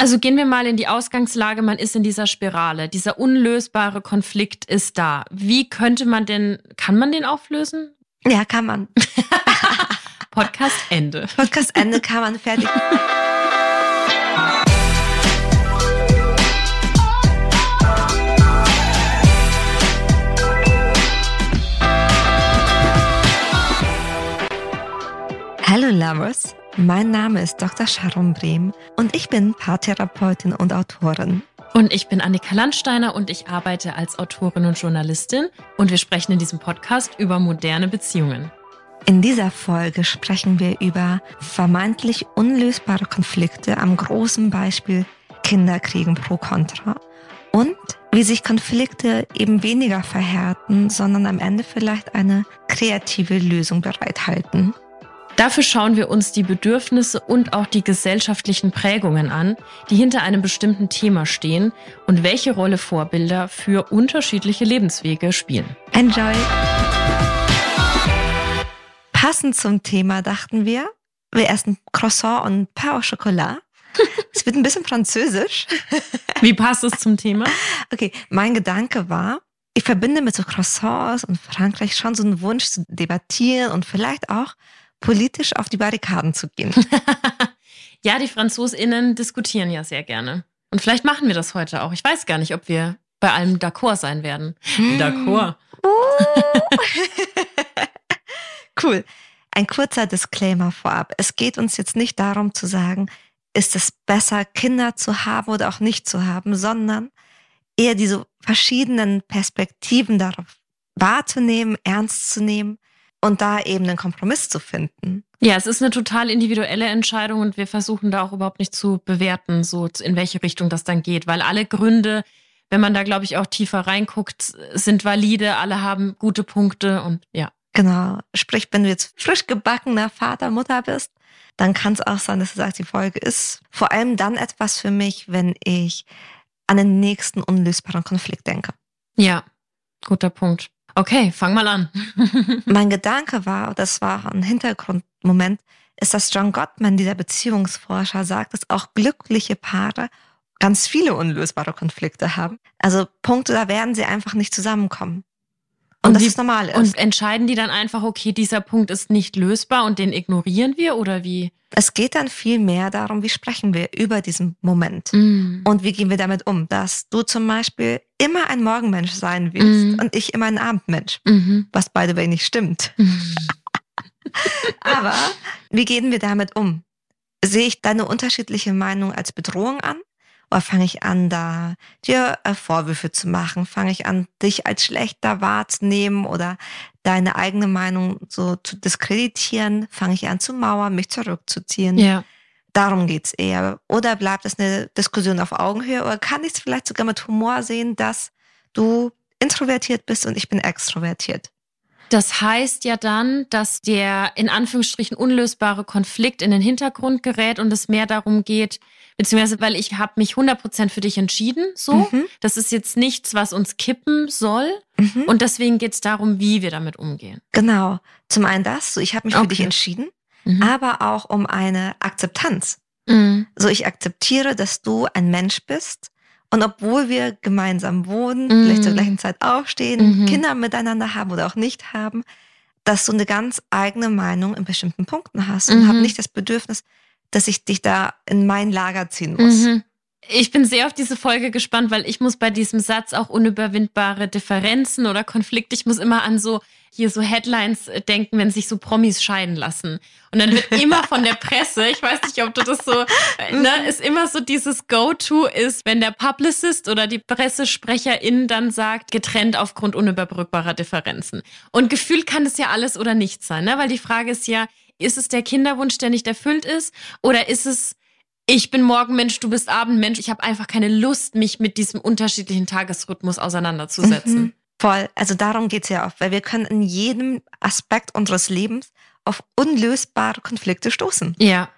Also gehen wir mal in die Ausgangslage, man ist in dieser Spirale. Dieser unlösbare Konflikt ist da. Wie könnte man denn, kann man den auflösen? Ja, kann man. Podcast Ende. Podcast Ende kann man fertig. Hallo Lovers, mein Name ist Dr. Sharon Brehm und ich bin Paartherapeutin und Autorin. Und ich bin Annika Landsteiner und ich arbeite als Autorin und Journalistin und wir sprechen in diesem Podcast über moderne Beziehungen. In dieser Folge sprechen wir über vermeintlich unlösbare Konflikte am großen Beispiel Kinderkriegen pro Contra und wie sich Konflikte eben weniger verhärten, sondern am Ende vielleicht eine kreative Lösung bereithalten. Dafür schauen wir uns die Bedürfnisse und auch die gesellschaftlichen Prägungen an, die hinter einem bestimmten Thema stehen und welche Rolle Vorbilder für unterschiedliche Lebenswege spielen. Enjoy! Passend zum Thema dachten wir, wir essen Croissant und Pain au Chocolat. Es wird ein bisschen französisch. Wie passt es zum Thema? Okay, mein Gedanke war, ich verbinde mit so Croissants und Frankreich schon so einen Wunsch zu debattieren und vielleicht auch politisch auf die Barrikaden zu gehen. ja, die FranzosInnen diskutieren ja sehr gerne. Und vielleicht machen wir das heute auch. Ich weiß gar nicht, ob wir bei allem d'accord sein werden. Hm. D'accord. Uh. cool. Ein kurzer Disclaimer vorab. Es geht uns jetzt nicht darum zu sagen, ist es besser, Kinder zu haben oder auch nicht zu haben, sondern eher diese verschiedenen Perspektiven darauf wahrzunehmen, ernst zu nehmen und da eben einen Kompromiss zu finden. Ja, es ist eine total individuelle Entscheidung und wir versuchen da auch überhaupt nicht zu bewerten, so in welche Richtung das dann geht, weil alle Gründe, wenn man da glaube ich auch tiefer reinguckt, sind valide, alle haben gute Punkte und ja. Genau. Sprich, wenn du jetzt frisch gebackener Vater, Mutter bist, dann kann es auch sein, dass du sagst, die Folge ist vor allem dann etwas für mich, wenn ich an den nächsten unlösbaren Konflikt denke. Ja, guter Punkt. Okay, fang mal an. mein Gedanke war, das war ein Hintergrundmoment, ist, dass John Gottman, dieser Beziehungsforscher, sagt, dass auch glückliche Paare ganz viele unlösbare Konflikte haben. Also Punkte, da werden sie einfach nicht zusammenkommen. Und, und das die, ist normal. Ist. Und entscheiden die dann einfach, okay, dieser Punkt ist nicht lösbar und den ignorieren wir oder wie? Es geht dann viel mehr darum, wie sprechen wir über diesen Moment mm. und wie gehen wir damit um, dass du zum Beispiel immer ein Morgenmensch sein willst mm. und ich immer ein Abendmensch, mm -hmm. was the way nicht stimmt. Mhm. Aber wie gehen wir damit um? Sehe ich deine unterschiedliche Meinung als Bedrohung an? Oder fange ich an, da dir äh, Vorwürfe zu machen? Fange ich an, dich als schlechter wahrzunehmen oder deine eigene Meinung so zu diskreditieren? Fange ich an zu mauern, mich zurückzuziehen? Ja. Darum geht's eher. Oder bleibt es eine Diskussion auf Augenhöhe? Oder kann ich es vielleicht sogar mit Humor sehen, dass du introvertiert bist und ich bin extrovertiert? Das heißt ja dann, dass der in Anführungsstrichen unlösbare Konflikt in den Hintergrund gerät und es mehr darum geht, beziehungsweise weil ich habe mich 100% für dich entschieden, so. Mhm. Das ist jetzt nichts, was uns kippen soll. Mhm. Und deswegen geht es darum, wie wir damit umgehen. Genau. Zum einen das, so ich habe mich okay. für dich entschieden, mhm. aber auch um eine Akzeptanz. Mhm. So ich akzeptiere, dass du ein Mensch bist und obwohl wir gemeinsam wohnen, mhm. vielleicht zur gleichen Zeit aufstehen, mhm. Kinder miteinander haben oder auch nicht haben, dass du eine ganz eigene Meinung in bestimmten Punkten hast und mhm. habe nicht das Bedürfnis, dass ich dich da in mein Lager ziehen muss. Mhm. Ich bin sehr auf diese Folge gespannt, weil ich muss bei diesem Satz auch unüberwindbare Differenzen oder Konflikte, ich muss immer an so hier so Headlines äh, denken, wenn sich so Promis scheiden lassen. Und dann wird immer von der Presse, ich weiß nicht, ob du das so, äh, ne, mhm. ist immer so dieses Go-To ist, wenn der Publicist oder die Pressesprecherin dann sagt, getrennt aufgrund unüberbrückbarer Differenzen. Und gefühlt kann das ja alles oder nichts sein, ne? Weil die Frage ist ja, ist es der Kinderwunsch, der nicht erfüllt ist? Oder ist es ich bin Morgenmensch, du bist Abendmensch. Ich habe einfach keine Lust, mich mit diesem unterschiedlichen Tagesrhythmus auseinanderzusetzen. Mhm, voll. Also darum geht's ja oft, weil wir können in jedem Aspekt unseres Lebens auf unlösbare Konflikte stoßen. Ja.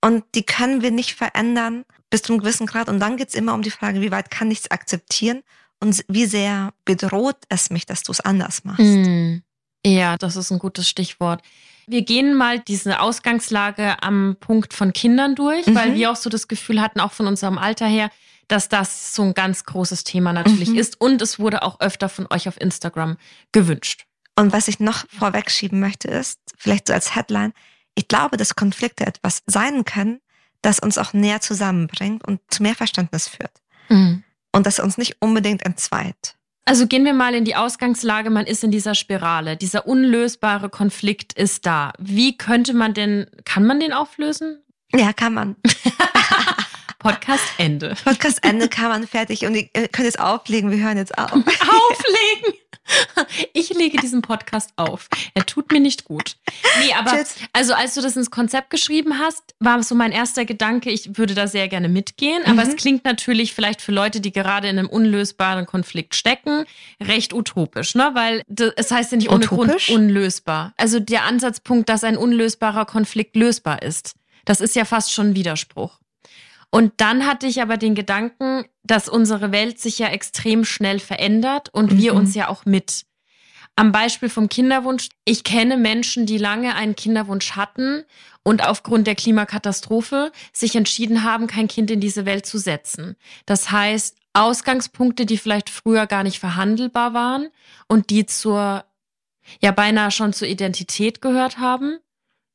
Und die können wir nicht verändern bis zu einem gewissen Grad. Und dann geht's immer um die Frage, wie weit kann ich es akzeptieren und wie sehr bedroht es mich, dass du es anders machst. Mhm. Ja, das ist ein gutes Stichwort. Wir gehen mal diese Ausgangslage am Punkt von Kindern durch, mhm. weil wir auch so das Gefühl hatten, auch von unserem Alter her, dass das so ein ganz großes Thema natürlich mhm. ist. Und es wurde auch öfter von euch auf Instagram gewünscht. Und was ich noch vorwegschieben möchte, ist, vielleicht so als Headline, ich glaube, dass Konflikte etwas sein können, das uns auch näher zusammenbringt und zu mehr Verständnis führt. Mhm. Und das uns nicht unbedingt entzweit. Also gehen wir mal in die Ausgangslage, man ist in dieser Spirale. Dieser unlösbare Konflikt ist da. Wie könnte man denn, kann man den auflösen? Ja, kann man. Podcast Ende. Podcast Ende kann man fertig und ihr könnt jetzt auflegen, wir hören jetzt auf. Auflegen! Ich lege diesen Podcast auf. Er tut mir nicht gut. Nee, aber also als du das ins Konzept geschrieben hast, war so mein erster Gedanke, ich würde da sehr gerne mitgehen. Aber mhm. es klingt natürlich vielleicht für Leute, die gerade in einem unlösbaren Konflikt stecken, recht utopisch, ne? Weil es heißt ja nicht ohne utopisch? Grund unlösbar. Also der Ansatzpunkt, dass ein unlösbarer Konflikt lösbar ist. Das ist ja fast schon ein Widerspruch. Und dann hatte ich aber den Gedanken, dass unsere Welt sich ja extrem schnell verändert und mhm. wir uns ja auch mit. Am Beispiel vom Kinderwunsch. Ich kenne Menschen, die lange einen Kinderwunsch hatten und aufgrund der Klimakatastrophe sich entschieden haben, kein Kind in diese Welt zu setzen. Das heißt, Ausgangspunkte, die vielleicht früher gar nicht verhandelbar waren und die zur, ja beinahe schon zur Identität gehört haben,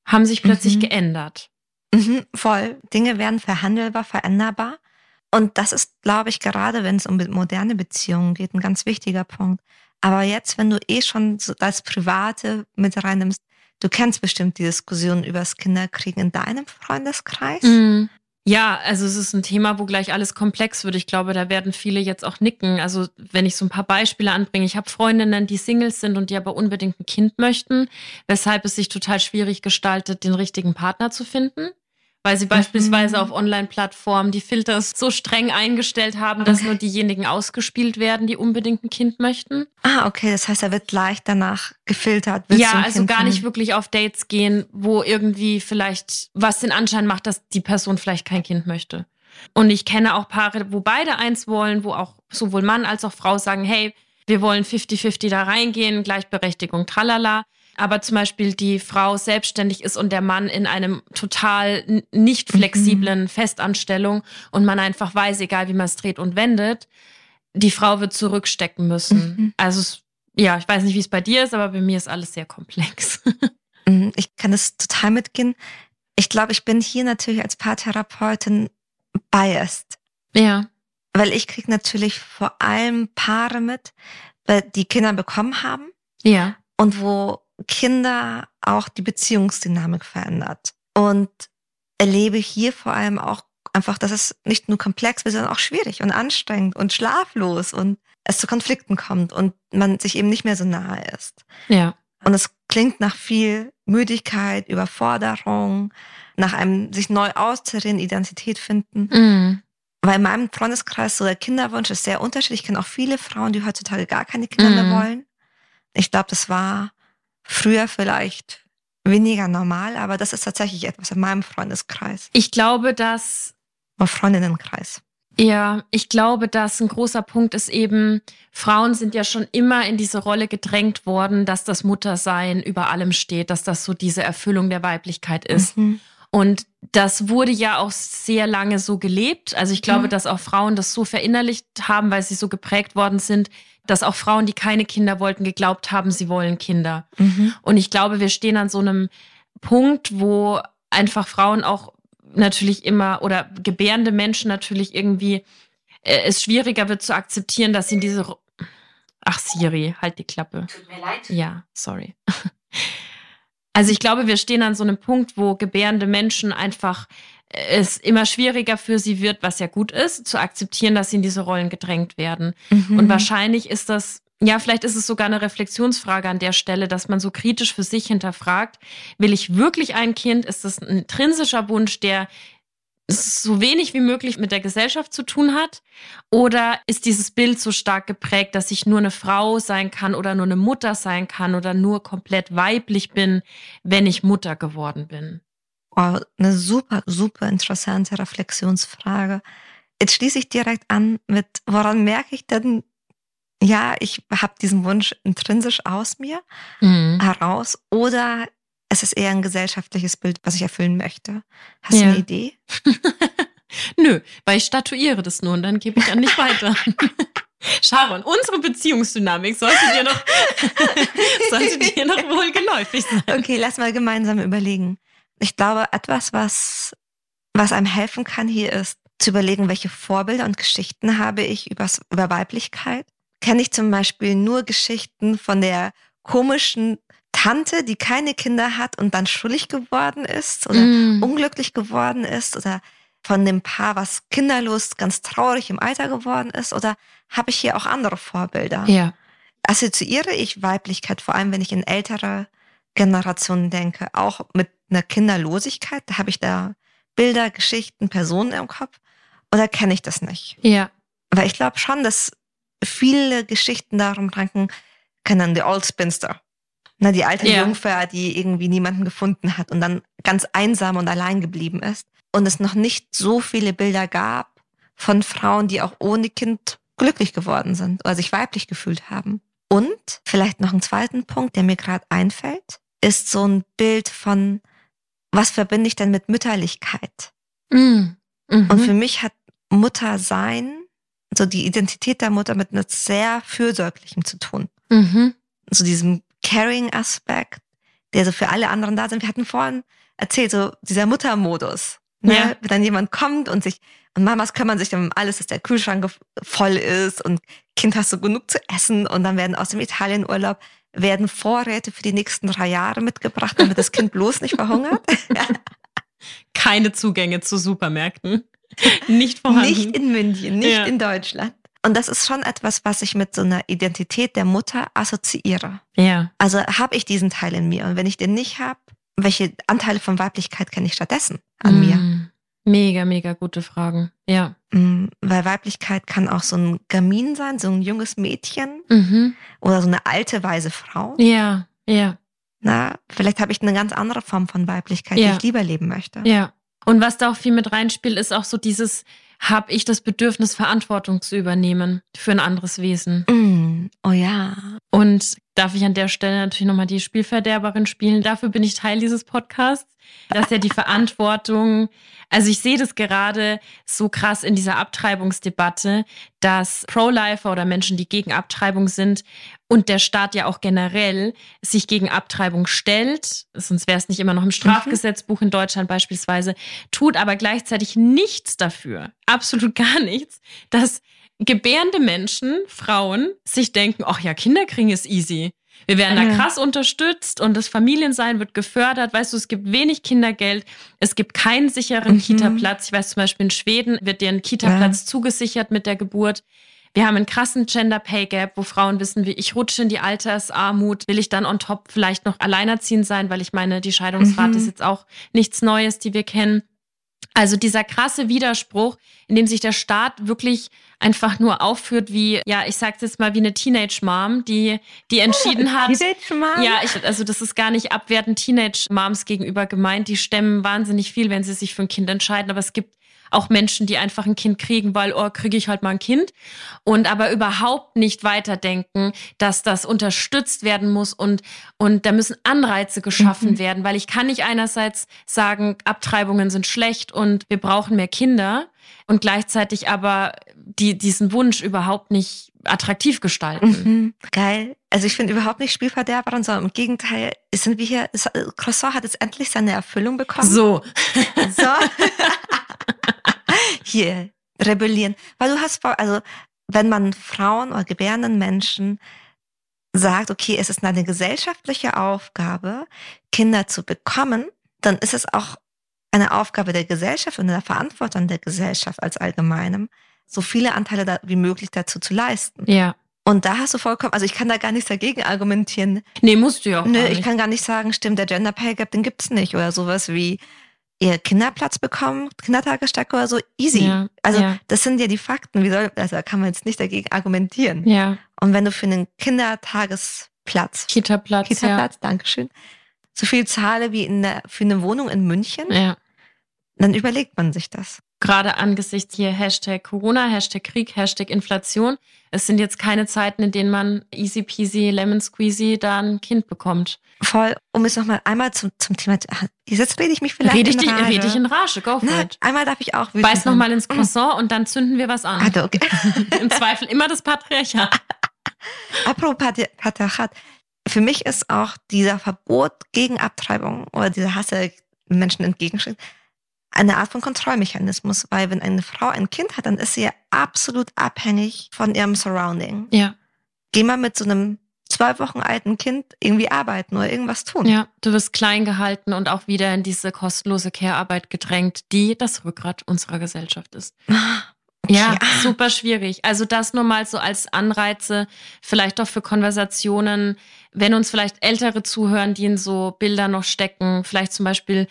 haben sich plötzlich mhm. geändert. Mhm, voll. Dinge werden verhandelbar, veränderbar. Und das ist, glaube ich, gerade wenn es um moderne Beziehungen geht, ein ganz wichtiger Punkt. Aber jetzt, wenn du eh schon so das Private mit reinnimmst, du kennst bestimmt die Diskussion über das Kinderkriegen in deinem Freundeskreis. Mhm. Ja, also es ist ein Thema, wo gleich alles komplex wird. Ich glaube, da werden viele jetzt auch nicken. Also wenn ich so ein paar Beispiele anbringe, ich habe Freundinnen, die Singles sind und die aber unbedingt ein Kind möchten, weshalb es sich total schwierig gestaltet, den richtigen Partner zu finden weil sie beispielsweise mhm. auf Online-Plattformen die Filter so streng eingestellt haben, dass okay. nur diejenigen ausgespielt werden, die unbedingt ein Kind möchten. Ah, okay, das heißt, er wird leicht danach gefiltert. Ja, also kind gar nicht wirklich auf Dates gehen, wo irgendwie vielleicht was den Anschein macht, dass die Person vielleicht kein Kind möchte. Und ich kenne auch Paare, wo beide eins wollen, wo auch sowohl Mann als auch Frau sagen, hey, wir wollen 50-50 da reingehen, Gleichberechtigung, tralala aber zum Beispiel die Frau selbstständig ist und der Mann in einem total nicht flexiblen mhm. Festanstellung und man einfach weiß, egal wie man es dreht und wendet, die Frau wird zurückstecken müssen. Mhm. Also ja, ich weiß nicht, wie es bei dir ist, aber bei mir ist alles sehr komplex. Mhm, ich kann es total mitgehen. Ich glaube, ich bin hier natürlich als Paartherapeutin biased. Ja. Weil ich kriege natürlich vor allem Paare mit, die Kinder bekommen haben. Ja. Und wo Kinder auch die Beziehungsdynamik verändert. Und erlebe hier vor allem auch einfach, dass es nicht nur komplex wird, sondern auch schwierig und anstrengend und schlaflos und es zu Konflikten kommt und man sich eben nicht mehr so nahe ist. Ja. Und es klingt nach viel Müdigkeit, Überforderung, nach einem sich neu austarieren, Identität finden. Mhm. Weil in meinem Freundeskreis so der Kinderwunsch ist sehr unterschiedlich. Ich kenne auch viele Frauen, die heutzutage gar keine Kinder mhm. mehr wollen. Ich glaube, das war früher vielleicht weniger normal, aber das ist tatsächlich etwas in meinem Freundeskreis. Ich glaube, dass. Oder Freundinnenkreis. Ja, ich glaube, dass ein großer Punkt ist eben, Frauen sind ja schon immer in diese Rolle gedrängt worden, dass das Muttersein über allem steht, dass das so diese Erfüllung der Weiblichkeit ist. Mhm. Und das wurde ja auch sehr lange so gelebt. Also ich glaube, mhm. dass auch Frauen das so verinnerlicht haben, weil sie so geprägt worden sind, dass auch Frauen, die keine Kinder wollten, geglaubt haben, sie wollen Kinder. Mhm. Und ich glaube, wir stehen an so einem Punkt, wo einfach Frauen auch natürlich immer oder gebärende Menschen natürlich irgendwie äh, es schwieriger wird zu akzeptieren, dass sie in diese Ach Siri, halt die Klappe. Tut mir leid. Ja, sorry. Also ich glaube, wir stehen an so einem Punkt, wo gebärende Menschen einfach es immer schwieriger für sie wird, was ja gut ist, zu akzeptieren, dass sie in diese Rollen gedrängt werden. Mhm. Und wahrscheinlich ist das, ja, vielleicht ist es sogar eine Reflexionsfrage an der Stelle, dass man so kritisch für sich hinterfragt, will ich wirklich ein Kind? Ist das ein intrinsischer Wunsch, der so wenig wie möglich mit der Gesellschaft zu tun hat? Oder ist dieses Bild so stark geprägt, dass ich nur eine Frau sein kann oder nur eine Mutter sein kann oder nur komplett weiblich bin, wenn ich Mutter geworden bin? Oh, eine super, super interessante Reflexionsfrage. Jetzt schließe ich direkt an mit, woran merke ich denn, ja, ich habe diesen Wunsch intrinsisch aus mir mhm. heraus oder es ist eher ein gesellschaftliches Bild, was ich erfüllen möchte. Hast ja. du eine Idee? Nö, weil ich statuiere das nur und dann gebe ich an dich weiter. Sharon, unsere Beziehungsdynamik sollte dir noch, sollte dir noch wohl geläufig sein. Okay, lass mal gemeinsam überlegen. Ich glaube, etwas, was, was einem helfen kann hier ist, zu überlegen, welche Vorbilder und Geschichten habe ich übers, über Weiblichkeit. Kenne ich zum Beispiel nur Geschichten von der komischen Tante, die keine Kinder hat und dann schuldig geworden ist oder mm. unglücklich geworden ist oder von dem Paar, was kinderlos, ganz traurig im Alter geworden ist? Oder habe ich hier auch andere Vorbilder? Ja. Assoziiere ich Weiblichkeit, vor allem wenn ich in ältere Generationen denke, auch mit einer Kinderlosigkeit? Da habe ich da Bilder, Geschichten, Personen im Kopf? Oder kenne ich das nicht? Ja. Weil ich glaube schon, dass viele Geschichten darum ranken, kennen die Old Spinster. Na, die alte ja. Jungfer, die irgendwie niemanden gefunden hat und dann ganz einsam und allein geblieben ist und es noch nicht so viele Bilder gab von Frauen, die auch ohne Kind glücklich geworden sind oder sich weiblich gefühlt haben. Und vielleicht noch einen zweiten Punkt, der mir gerade einfällt, ist so ein Bild von, was verbinde ich denn mit Mütterlichkeit? Mm. Mhm. Und für mich hat Mutter sein, so die Identität der Mutter mit einem sehr fürsorglichem zu tun. Mhm. So diesem Caring-Aspekt, der so für alle anderen da sind. Wir hatten vorhin erzählt, so dieser Muttermodus. Ne? Ja. Wenn dann jemand kommt und sich, und Mamas kümmern sich dann um alles, dass der Kühlschrank voll ist und Kind hast du genug zu essen und dann werden aus dem Italienurlaub werden Vorräte für die nächsten drei Jahre mitgebracht, damit das Kind bloß nicht verhungert. Keine Zugänge zu Supermärkten. Nicht vorhanden. Nicht in München, nicht ja. in Deutschland. Und das ist schon etwas, was ich mit so einer Identität der Mutter assoziiere. Ja. Also habe ich diesen Teil in mir. Und wenn ich den nicht habe, welche Anteile von Weiblichkeit kenne ich stattdessen an mm. mir? Mega, mega gute Fragen. Ja. Mm, weil Weiblichkeit kann auch so ein Gamin sein, so ein junges Mädchen mhm. oder so eine alte, weise Frau. Ja, ja. Na, vielleicht habe ich eine ganz andere Form von Weiblichkeit, ja. die ich lieber leben möchte. Ja. Und was da auch viel mit reinspielt, ist auch so dieses, habe ich das Bedürfnis, Verantwortung zu übernehmen für ein anderes Wesen. Mm, oh ja. Und darf ich an der Stelle natürlich nochmal die Spielverderberin spielen. Dafür bin ich Teil dieses Podcasts, dass ja die Verantwortung, also ich sehe das gerade so krass in dieser Abtreibungsdebatte, dass Pro-Lifer oder Menschen, die gegen Abtreibung sind und der Staat ja auch generell sich gegen Abtreibung stellt, sonst wäre es nicht immer noch im Strafgesetzbuch in Deutschland beispielsweise, tut aber gleichzeitig nichts dafür, absolut gar nichts, dass gebärende Menschen, Frauen, sich denken, ach ja, Kinder kriegen ist easy. Wir werden da krass unterstützt und das Familiensein wird gefördert. Weißt du, es gibt wenig Kindergeld, es gibt keinen sicheren mhm. Kita-Platz. Ich weiß zum Beispiel in Schweden wird dir ein Kita-Platz ja. zugesichert mit der Geburt. Wir haben einen krassen Gender Pay Gap, wo Frauen wissen, wie ich rutsche in die Altersarmut. Will ich dann on top vielleicht noch alleinerziehend sein, weil ich meine, die Scheidungsrate mhm. ist jetzt auch nichts Neues, die wir kennen. Also dieser krasse Widerspruch, in dem sich der Staat wirklich einfach nur aufführt wie, ja, ich sag's jetzt mal wie eine Teenage-Mom, die, die entschieden hat. Teenage-Mom? Ja, ich, also das ist gar nicht abwertend Teenage-Moms gegenüber gemeint. Die stemmen wahnsinnig viel, wenn sie sich für ein Kind entscheiden. Aber es gibt auch Menschen, die einfach ein Kind kriegen, weil, oh, kriege ich halt mal ein Kind. Und aber überhaupt nicht weiterdenken, dass das unterstützt werden muss und, und da müssen Anreize geschaffen mhm. werden, weil ich kann nicht einerseits sagen, Abtreibungen sind schlecht und wir brauchen mehr Kinder und gleichzeitig aber die, diesen Wunsch überhaupt nicht attraktiv gestalten. Mhm. Geil. Also ich finde überhaupt nicht Spielverderberin, sondern im Gegenteil, sind wir hier, Croissant hat jetzt endlich seine Erfüllung bekommen. So. So. hier rebellieren. Weil du hast, also wenn man Frauen oder gebärenden Menschen sagt, okay, es ist eine gesellschaftliche Aufgabe, Kinder zu bekommen, dann ist es auch eine Aufgabe der Gesellschaft und eine Verantwortung der Gesellschaft als allgemeinem, so viele Anteile wie möglich dazu zu leisten. Ja. Und da hast du vollkommen, also ich kann da gar nichts dagegen argumentieren. Nee, musst du ja auch. Nö, ich kann gar nicht sagen, stimmt, der Gender Pay Gap, den gibt's nicht oder sowas wie, ihr Kinderplatz bekommen, Kindertagestag oder so, easy. Ja, also ja. das sind ja die Fakten. Wie soll, also da kann man jetzt nicht dagegen argumentieren. Ja. Und wenn du für einen Kindertagesplatz, Kita-Platz, Kita-Platz, ja. Dankeschön, so viel zahle wie in der, für eine Wohnung in München, ja. dann überlegt man sich das. Gerade angesichts hier Hashtag Corona, Hashtag Krieg, Hashtag Inflation. Es sind jetzt keine Zeiten, in denen man easy peasy, lemon squeezy da ein Kind bekommt. Voll, um es nochmal einmal zum, zum Thema, jetzt rede ich mich vielleicht rede ich in Rage. Rede ich in Rage, go for Na, it. Einmal darf ich auch Beiß nochmal ins Croissant und dann zünden wir was an. Also, okay. Im Zweifel immer das Patriarchat. Apropos Patriarchat. Für mich ist auch dieser Verbot gegen Abtreibung oder dieser Hass der Menschen entgegensteht, eine Art von Kontrollmechanismus, weil wenn eine Frau ein Kind hat, dann ist sie ja absolut abhängig von ihrem Surrounding. Ja. Geh mal mit so einem zwei Wochen alten Kind irgendwie arbeiten oder irgendwas tun. Ja, du wirst klein gehalten und auch wieder in diese kostenlose Care-Arbeit gedrängt, die das Rückgrat unserer Gesellschaft ist. Okay. Ja, super schwierig. Also das nur mal so als Anreize, vielleicht auch für Konversationen, wenn uns vielleicht Ältere zuhören, die in so Bilder noch stecken, vielleicht zum Beispiel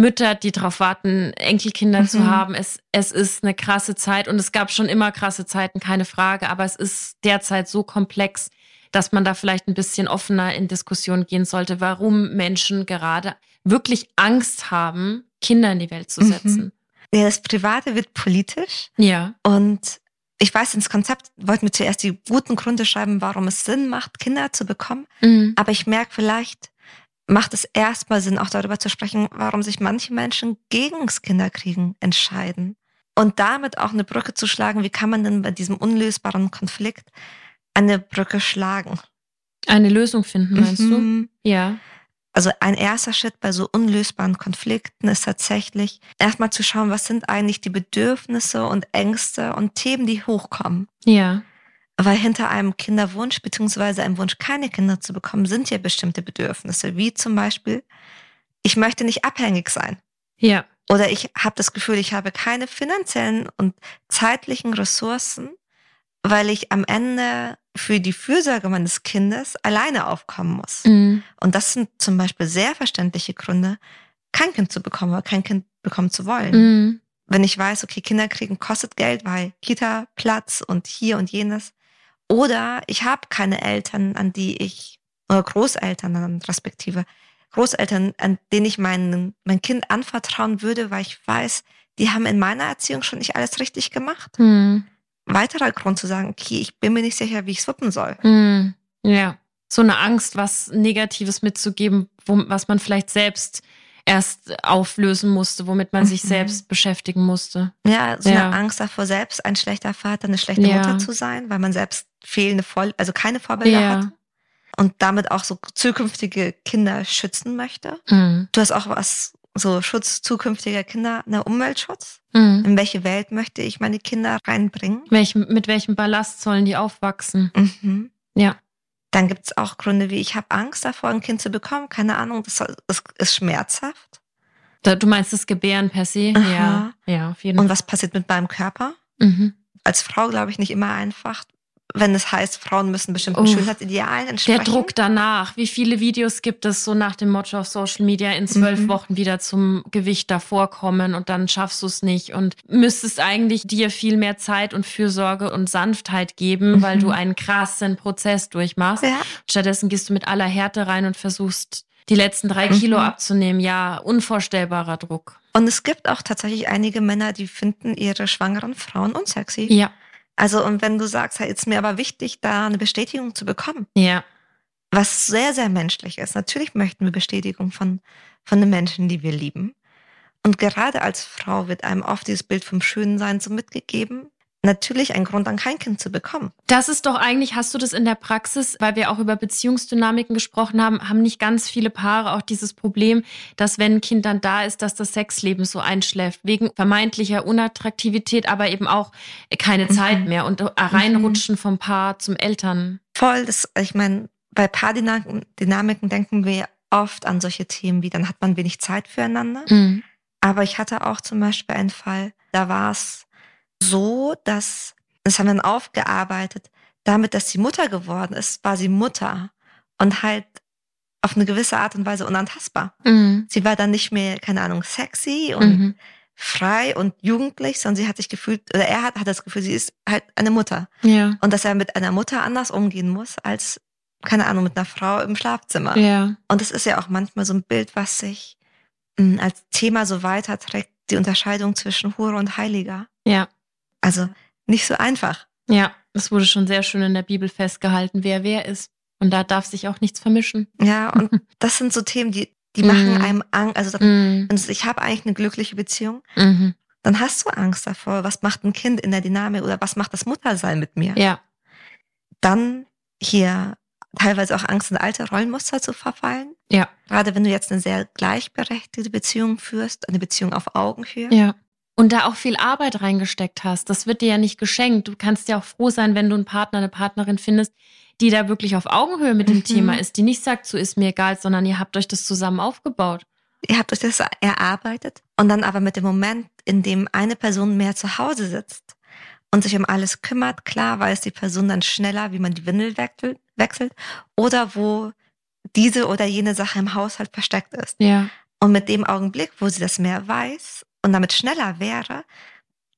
Mütter, die darauf warten, Enkelkinder mhm. zu haben. Es, es ist eine krasse Zeit und es gab schon immer krasse Zeiten, keine Frage, aber es ist derzeit so komplex, dass man da vielleicht ein bisschen offener in Diskussion gehen sollte, warum Menschen gerade wirklich Angst haben, Kinder in die Welt zu mhm. setzen. Mhm. Ja, das Private wird politisch. Ja. Und ich weiß, ins Konzept wollten wir zuerst die guten Gründe schreiben, warum es Sinn macht, Kinder zu bekommen. Mhm. Aber ich merke vielleicht, macht es erstmal Sinn, auch darüber zu sprechen, warum sich manche Menschen gegen das Kinderkriegen entscheiden. Und damit auch eine Brücke zu schlagen, wie kann man denn bei diesem unlösbaren Konflikt eine Brücke schlagen? Eine Lösung finden, meinst mhm. du? Ja. Also ein erster Schritt bei so unlösbaren Konflikten ist tatsächlich erstmal zu schauen, was sind eigentlich die Bedürfnisse und Ängste und Themen, die hochkommen. Ja. Weil hinter einem Kinderwunsch beziehungsweise einem Wunsch, keine Kinder zu bekommen, sind ja bestimmte Bedürfnisse, wie zum Beispiel, ich möchte nicht abhängig sein. Ja. Oder ich habe das Gefühl, ich habe keine finanziellen und zeitlichen Ressourcen, weil ich am Ende für die Fürsorge meines Kindes alleine aufkommen muss. Mhm. Und das sind zum Beispiel sehr verständliche Gründe, kein Kind zu bekommen oder kein Kind bekommen zu wollen. Mhm. Wenn ich weiß, okay, Kinder kriegen kostet Geld, weil Kita, Platz und hier und jenes, oder ich habe keine Eltern, an die ich, oder Großeltern dann respektive, Großeltern, an denen ich mein, mein Kind anvertrauen würde, weil ich weiß, die haben in meiner Erziehung schon nicht alles richtig gemacht. Hm. Weiterer Grund zu sagen, okay, ich bin mir nicht sicher, wie ich es wuppen soll. Hm. Ja, so eine Angst, was Negatives mitzugeben, wo, was man vielleicht selbst erst auflösen musste, womit man mhm. sich selbst beschäftigen musste. Ja, so ja. eine Angst davor, selbst ein schlechter Vater, eine schlechte ja. Mutter zu sein, weil man selbst fehlende, Voll also keine Vorbilder ja. hat und damit auch so zukünftige Kinder schützen möchte. Mhm. Du hast auch was, so Schutz zukünftiger Kinder, eine Umweltschutz. Mhm. In welche Welt möchte ich meine Kinder reinbringen? Welch, mit welchem Ballast sollen die aufwachsen? Mhm. Ja. Dann gibt es auch Gründe wie, ich habe Angst davor, ein Kind zu bekommen. Keine Ahnung, das, das ist schmerzhaft. du meinst das Gebären per se? Aha. Ja, ja, auf jeden Und was passiert mit meinem Körper? Mhm. Als Frau, glaube ich, nicht immer einfach wenn es heißt, Frauen müssen bestimmten oh, Schönheitsidealen entsprechen. Der Druck danach. Wie viele Videos gibt es so nach dem Motto auf Social Media in zwölf mhm. Wochen wieder zum Gewicht davor kommen und dann schaffst du es nicht und müsstest eigentlich dir viel mehr Zeit und Fürsorge und Sanftheit geben, mhm. weil du einen krassen Prozess durchmachst. Ja. Stattdessen gehst du mit aller Härte rein und versuchst die letzten drei Kilo mhm. abzunehmen. Ja, unvorstellbarer Druck. Und es gibt auch tatsächlich einige Männer, die finden ihre schwangeren Frauen unsexy. Ja. Also, und wenn du sagst, hey, ist mir aber wichtig, da eine Bestätigung zu bekommen. Ja. Was sehr, sehr menschlich ist. Natürlich möchten wir Bestätigung von, von den Menschen, die wir lieben. Und gerade als Frau wird einem oft dieses Bild vom Schönsein so mitgegeben natürlich ein Grund, dann kein Kind zu bekommen. Das ist doch eigentlich, hast du das in der Praxis, weil wir auch über Beziehungsdynamiken gesprochen haben, haben nicht ganz viele Paare auch dieses Problem, dass wenn ein Kind dann da ist, dass das Sexleben so einschläft, wegen vermeintlicher Unattraktivität, aber eben auch keine mhm. Zeit mehr und reinrutschen mhm. vom Paar zum Eltern. Voll, das, ich meine, bei Paardynamiken denken wir oft an solche Themen wie, dann hat man wenig Zeit füreinander. Mhm. Aber ich hatte auch zum Beispiel einen Fall, da war es so, dass, das haben wir dann aufgearbeitet, damit, dass sie Mutter geworden ist, war sie Mutter und halt auf eine gewisse Art und Weise unantastbar. Mhm. Sie war dann nicht mehr, keine Ahnung, sexy und mhm. frei und jugendlich, sondern sie hat sich gefühlt, oder er hat, hat das Gefühl, sie ist halt eine Mutter. Ja. Und dass er mit einer Mutter anders umgehen muss, als, keine Ahnung, mit einer Frau im Schlafzimmer. Ja. Und das ist ja auch manchmal so ein Bild, was sich mh, hm, als Thema so weiterträgt, die Unterscheidung zwischen Hure und Heiliger. Ja. Also nicht so einfach. Ja, es wurde schon sehr schön in der Bibel festgehalten, wer wer ist. Und da darf sich auch nichts vermischen. Ja, und das sind so Themen, die, die machen mm. einem Angst. Also mm. ich habe eigentlich eine glückliche Beziehung. Mm Dann hast du Angst davor, was macht ein Kind in der Dynamik oder was macht das Muttersein mit mir? Ja. Dann hier teilweise auch Angst in alte Rollenmuster zu verfallen. Ja. Gerade wenn du jetzt eine sehr gleichberechtigte Beziehung führst, eine Beziehung auf Augenhöhe. Ja. Und da auch viel Arbeit reingesteckt hast. Das wird dir ja nicht geschenkt. Du kannst ja auch froh sein, wenn du einen Partner, eine Partnerin findest, die da wirklich auf Augenhöhe mit dem mhm. Thema ist, die nicht sagt, so ist mir egal, sondern ihr habt euch das zusammen aufgebaut. Ihr habt euch das erarbeitet und dann aber mit dem Moment, in dem eine Person mehr zu Hause sitzt und sich um alles kümmert, klar weiß die Person dann schneller, wie man die Windel wechselt oder wo diese oder jene Sache im Haushalt versteckt ist. Ja. Und mit dem Augenblick, wo sie das mehr weiß und damit schneller wäre,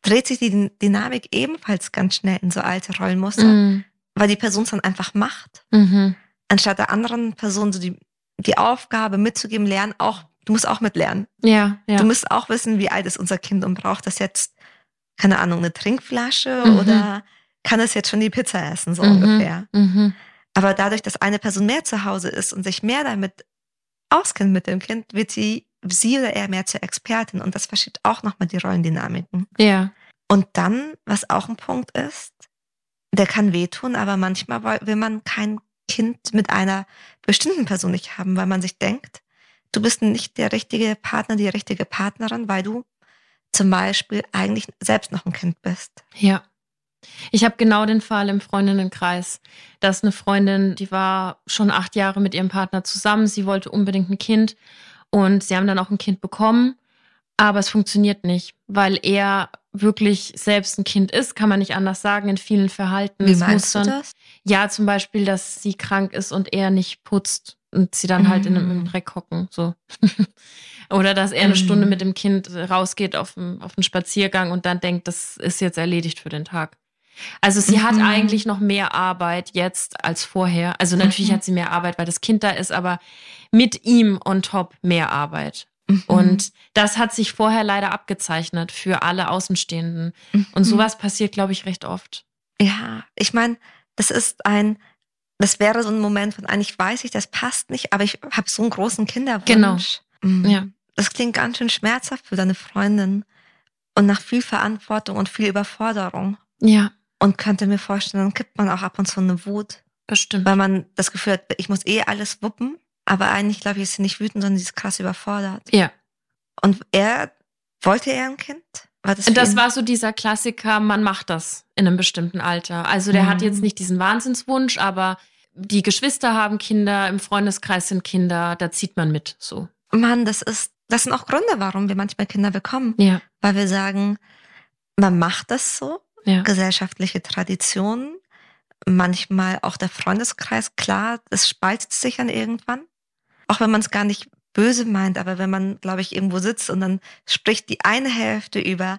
dreht sich die Dynamik ebenfalls ganz schnell in so alte Rollenmuster, mm. weil die Person es dann einfach macht. Mhm. Anstatt der anderen Person so die, die Aufgabe mitzugeben, lernen auch, du musst auch mitlernen. Ja, ja. Du musst auch wissen, wie alt ist unser Kind und braucht das jetzt, keine Ahnung, eine Trinkflasche mhm. oder kann es jetzt schon die Pizza essen, so mhm. ungefähr. Mhm. Aber dadurch, dass eine Person mehr zu Hause ist und sich mehr damit auskennt mit dem Kind, wird sie, sie oder er mehr zur Expertin und das verschiebt auch nochmal die Rollendynamiken. Ja. Und dann, was auch ein Punkt ist, der kann wehtun, aber manchmal will man kein Kind mit einer bestimmten Person nicht haben, weil man sich denkt, du bist nicht der richtige Partner, die richtige Partnerin, weil du zum Beispiel eigentlich selbst noch ein Kind bist. Ja. Ich habe genau den Fall im Freundinnenkreis. Da ist eine Freundin, die war schon acht Jahre mit ihrem Partner zusammen. Sie wollte unbedingt ein Kind und sie haben dann auch ein Kind bekommen. Aber es funktioniert nicht, weil er wirklich selbst ein Kind ist, kann man nicht anders sagen, in vielen Verhalten. Wie du das? Ja, zum Beispiel, dass sie krank ist und er nicht putzt und sie dann mhm. halt in einem mm. Dreck hocken. So. Oder dass er eine Stunde mm. mit dem Kind rausgeht auf einen, auf einen Spaziergang und dann denkt, das ist jetzt erledigt für den Tag. Also sie mhm. hat eigentlich noch mehr Arbeit jetzt als vorher. Also natürlich mhm. hat sie mehr Arbeit, weil das Kind da ist, aber mit ihm on top mehr Arbeit. Mhm. Und das hat sich vorher leider abgezeichnet für alle Außenstehenden. Und mhm. sowas passiert, glaube ich, recht oft. Ja, ich meine, das ist ein, das wäre so ein Moment von eigentlich weiß ich, das passt nicht, aber ich habe so einen großen Kinderwunsch. Genau. Mhm. Ja. Das klingt ganz schön schmerzhaft für deine Freundin und nach viel Verantwortung und viel Überforderung. Ja. Und könnte mir vorstellen, dann kippt man auch ab und zu eine Wut. Bestimmt. Weil man das Gefühl hat, ich muss eh alles wuppen. Aber eigentlich, glaube ich, ist sie nicht wütend, sondern sie ist krass überfordert. Ja. Und er, wollte er ein Kind? War das das war so dieser Klassiker, man macht das in einem bestimmten Alter. Also der mhm. hat jetzt nicht diesen Wahnsinnswunsch, aber die Geschwister haben Kinder, im Freundeskreis sind Kinder, da zieht man mit, so. Mann, das ist, das sind auch Gründe, warum wir manchmal Kinder bekommen. Ja. Weil wir sagen, man macht das so ja. gesellschaftliche Traditionen, manchmal auch der Freundeskreis. Klar, es spaltet sich dann irgendwann. Auch wenn man es gar nicht böse meint, aber wenn man, glaube ich, irgendwo sitzt und dann spricht die eine Hälfte über,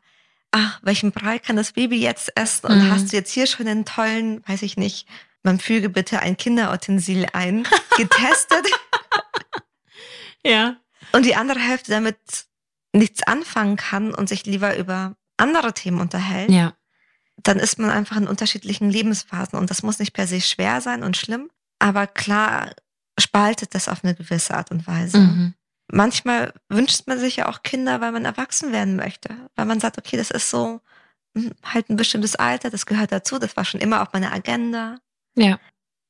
ach, welchen Brei kann das Baby jetzt essen? Und mhm. hast du jetzt hier schon einen tollen, weiß ich nicht, man füge bitte ein Kinderutensil ein, getestet. ja. Und die andere Hälfte damit nichts anfangen kann und sich lieber über andere Themen unterhält. Ja dann ist man einfach in unterschiedlichen Lebensphasen und das muss nicht per se schwer sein und schlimm, aber klar spaltet das auf eine gewisse Art und Weise. Mhm. Manchmal wünscht man sich ja auch Kinder, weil man erwachsen werden möchte, weil man sagt, okay, das ist so hm, halt ein bestimmtes Alter, das gehört dazu, das war schon immer auf meiner Agenda. Ja.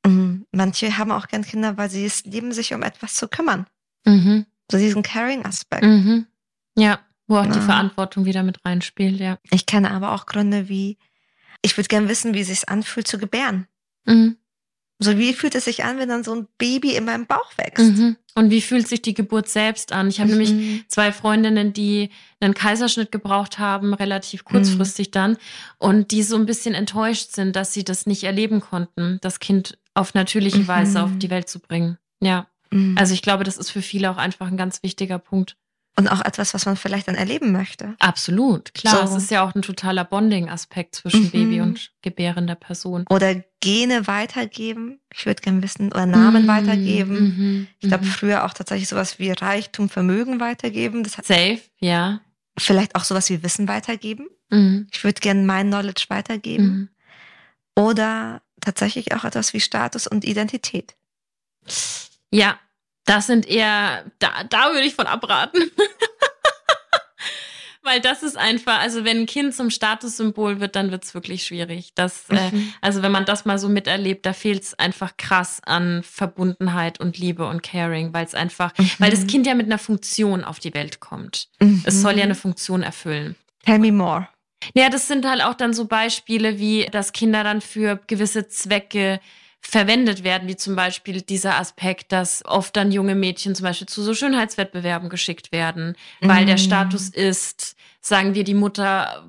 Mhm. Manche haben auch gern Kinder, weil sie es lieben, sich um etwas zu kümmern. Mhm. So diesen Caring-Aspekt. Mhm. Ja, wo auch ja. die Verantwortung wieder mit reinspielt, ja. Ich kenne aber auch Gründe wie, ich würde gern wissen, wie es sich anfühlt zu gebären. Mhm. So, wie fühlt es sich an, wenn dann so ein Baby in meinem Bauch wächst? Mhm. Und wie fühlt sich die Geburt selbst an? Ich habe mhm. nämlich zwei Freundinnen, die einen Kaiserschnitt gebraucht haben, relativ kurzfristig mhm. dann, und die so ein bisschen enttäuscht sind, dass sie das nicht erleben konnten, das Kind auf natürliche mhm. Weise auf die Welt zu bringen. Ja. Mhm. Also ich glaube, das ist für viele auch einfach ein ganz wichtiger Punkt. Und auch etwas, was man vielleicht dann erleben möchte. Absolut, klar. So. Es ist ja auch ein totaler Bonding-Aspekt zwischen mhm. Baby und gebärender Person. Oder Gene weitergeben. Ich würde gerne wissen, oder Namen mhm. weitergeben. Mhm. Ich glaube, mhm. früher auch tatsächlich sowas wie Reichtum, Vermögen weitergeben. Das hat Safe, ja. vielleicht auch sowas wie Wissen weitergeben. Mhm. Ich würde gerne mein Knowledge weitergeben. Mhm. Oder tatsächlich auch etwas wie Status und Identität. Ja, das sind eher, da, da würde ich von abraten. Weil das ist einfach, also wenn ein Kind zum Statussymbol wird, dann wird es wirklich schwierig. Das, äh, mhm. äh, also wenn man das mal so miterlebt, da fehlt es einfach krass an Verbundenheit und Liebe und Caring, weil es einfach, mhm. weil das Kind ja mit einer Funktion auf die Welt kommt. Mhm. Es soll ja eine Funktion erfüllen. Tell me more. Ja, das sind halt auch dann so Beispiele, wie dass Kinder dann für gewisse Zwecke verwendet werden, wie zum Beispiel dieser Aspekt, dass oft dann junge Mädchen zum Beispiel zu so Schönheitswettbewerben geschickt werden, weil mm. der Status ist, sagen wir, die Mutter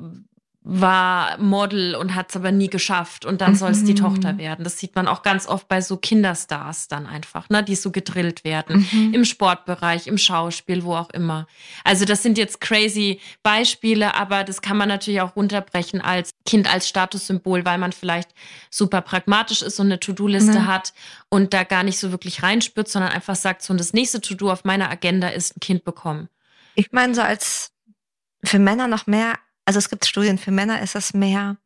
war Model und hat es aber nie geschafft und dann soll es die mhm. Tochter werden. Das sieht man auch ganz oft bei so Kinderstars dann einfach, ne, die so gedrillt werden. Mhm. Im Sportbereich, im Schauspiel, wo auch immer. Also das sind jetzt crazy Beispiele, aber das kann man natürlich auch runterbrechen als Kind als Statussymbol, weil man vielleicht super pragmatisch ist und eine To-Do-Liste mhm. hat und da gar nicht so wirklich reinspürt, sondern einfach sagt, so und das nächste To-Do auf meiner Agenda ist ein Kind bekommen. Ich meine, so als für Männer noch mehr also es gibt Studien, für Männer ist es mehr,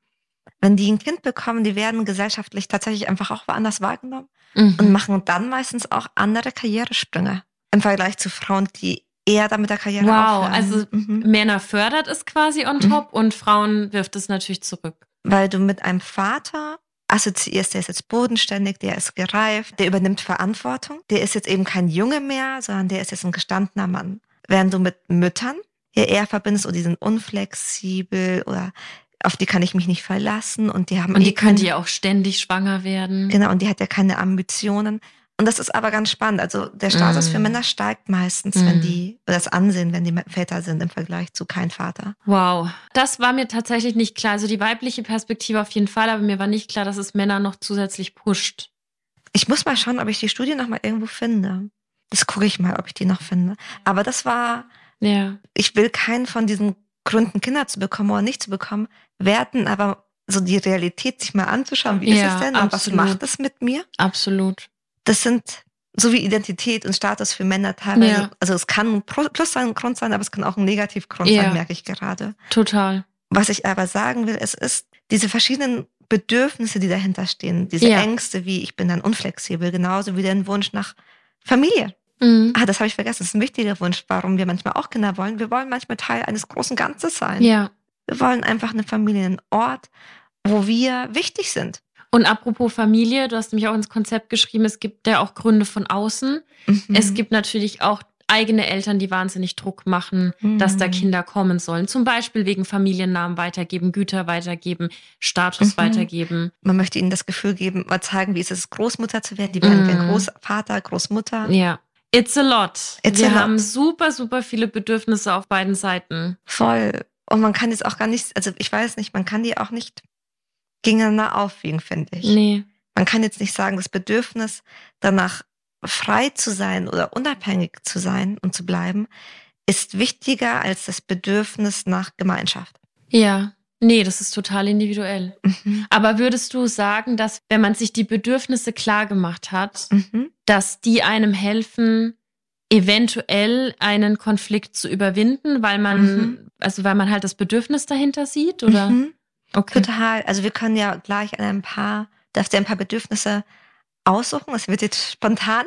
wenn die ein Kind bekommen, die werden gesellschaftlich tatsächlich einfach auch woanders wahrgenommen mhm. und machen dann meistens auch andere Karrieresprünge im Vergleich zu Frauen, die eher damit der Karriere Wow, aufhören. also mhm. Männer fördert es quasi on top mhm. und Frauen wirft es natürlich zurück. Weil du mit einem Vater assoziierst, der ist jetzt bodenständig, der ist gereift, der übernimmt Verantwortung, der ist jetzt eben kein Junge mehr, sondern der ist jetzt ein gestandener Mann. Während du mit Müttern ja eher verbindest oder die sind unflexibel oder auf die kann ich mich nicht verlassen und die haben und die können ja auch ständig schwanger werden. Genau und die hat ja keine Ambitionen und das ist aber ganz spannend. Also der Status mm. für Männer steigt meistens, mm. wenn die das Ansehen, wenn die Väter sind im Vergleich zu kein Vater. Wow, das war mir tatsächlich nicht klar. Also die weibliche Perspektive auf jeden Fall, aber mir war nicht klar, dass es Männer noch zusätzlich pusht. Ich muss mal schauen, ob ich die Studie noch mal irgendwo finde. Das gucke ich mal, ob ich die noch finde. Aber das war ja. Ich will keinen von diesen Gründen, Kinder zu bekommen oder nicht zu bekommen, werten, aber so die Realität sich mal anzuschauen, wie ja, ist es denn und was macht es mit mir? Absolut. Das sind so wie Identität und Status für Männer teilweise. Ja. Also es kann ein Plus sein, ein Grund sein, aber es kann auch ein Negativgrund ja. sein, merke ich gerade. Total. Was ich aber sagen will, es ist diese verschiedenen Bedürfnisse, die dahinter stehen, diese. Ängste, wie ich bin dann unflexibel, genauso wie der Wunsch nach Familie. Mhm. Ah, das habe ich vergessen. Das ist ein wichtiger Wunsch, warum wir manchmal auch Kinder wollen. Wir wollen manchmal Teil eines großen Ganzes sein. Ja. Wir wollen einfach eine Familie, einen Ort, wo wir wichtig sind. Und apropos Familie, du hast nämlich auch ins Konzept geschrieben, es gibt ja auch Gründe von außen. Mhm. Es gibt natürlich auch eigene Eltern, die wahnsinnig Druck machen, mhm. dass da mhm. Kinder kommen sollen. Zum Beispiel wegen Familiennamen weitergeben, Güter weitergeben, Status mhm. weitergeben. Man möchte ihnen das Gefühl geben, mal zeigen, wie ist es, Großmutter zu werden. Die werden mhm. Großvater, Großmutter. Ja. It's a lot. It's Wir a lot. haben super, super viele Bedürfnisse auf beiden Seiten. Voll. Und man kann jetzt auch gar nicht, also ich weiß nicht, man kann die auch nicht gegeneinander aufwiegen, finde ich. Nee. Man kann jetzt nicht sagen, das Bedürfnis danach frei zu sein oder unabhängig zu sein und zu bleiben, ist wichtiger als das Bedürfnis nach Gemeinschaft. Ja. Nee, das ist total individuell. Mhm. Aber würdest du sagen, dass wenn man sich die Bedürfnisse klar gemacht hat, mhm. dass die einem helfen, eventuell einen Konflikt zu überwinden, weil man, mhm. also weil man halt das Bedürfnis dahinter sieht, oder? Mhm. Okay. Total. Also wir können ja gleich an ein paar, darfst du ein paar Bedürfnisse aussuchen. Es wird jetzt spontan.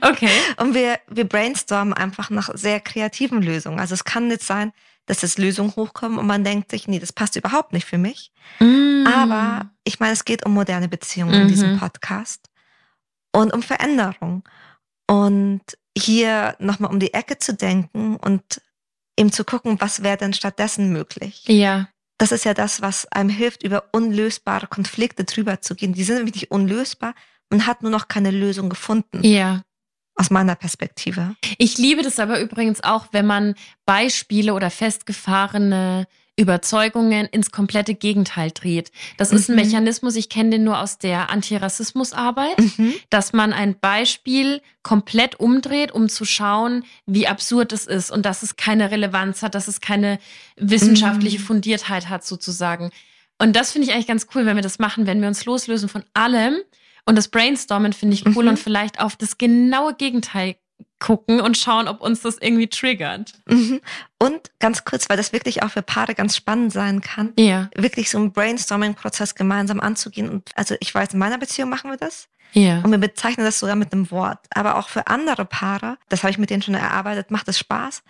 Okay. Und wir, wir brainstormen einfach nach sehr kreativen Lösungen. Also es kann jetzt sein, dass es Lösungen hochkommen und man denkt sich, nee, das passt überhaupt nicht für mich. Mm. Aber ich meine, es geht um moderne Beziehungen mhm. in diesem mhm. Podcast und um Veränderung. Und hier nochmal um die Ecke zu denken und eben zu gucken, was wäre denn stattdessen möglich. Ja. Das ist ja das, was einem hilft, über unlösbare Konflikte drüber zu gehen. Die sind nämlich nicht unlösbar. Man hat nur noch keine Lösung gefunden. Ja aus meiner Perspektive. Ich liebe das aber übrigens auch, wenn man Beispiele oder festgefahrene Überzeugungen ins komplette Gegenteil dreht. Das mhm. ist ein mhm. Mechanismus, ich kenne den nur aus der Antirassismusarbeit, mhm. dass man ein Beispiel komplett umdreht, um zu schauen, wie absurd es ist und dass es keine Relevanz hat, dass es keine wissenschaftliche mhm. Fundiertheit hat sozusagen. Und das finde ich eigentlich ganz cool, wenn wir das machen, wenn wir uns loslösen von allem und das Brainstormen finde ich cool mhm. und vielleicht auf das genaue Gegenteil gucken und schauen, ob uns das irgendwie triggert. Mhm. Und ganz kurz, weil das wirklich auch für Paare ganz spannend sein kann, ja. wirklich so einen Brainstorming-Prozess gemeinsam anzugehen. Und also ich weiß, in meiner Beziehung machen wir das. Ja. Und wir bezeichnen das sogar mit einem Wort. Aber auch für andere Paare, das habe ich mit denen schon erarbeitet, macht es Spaß,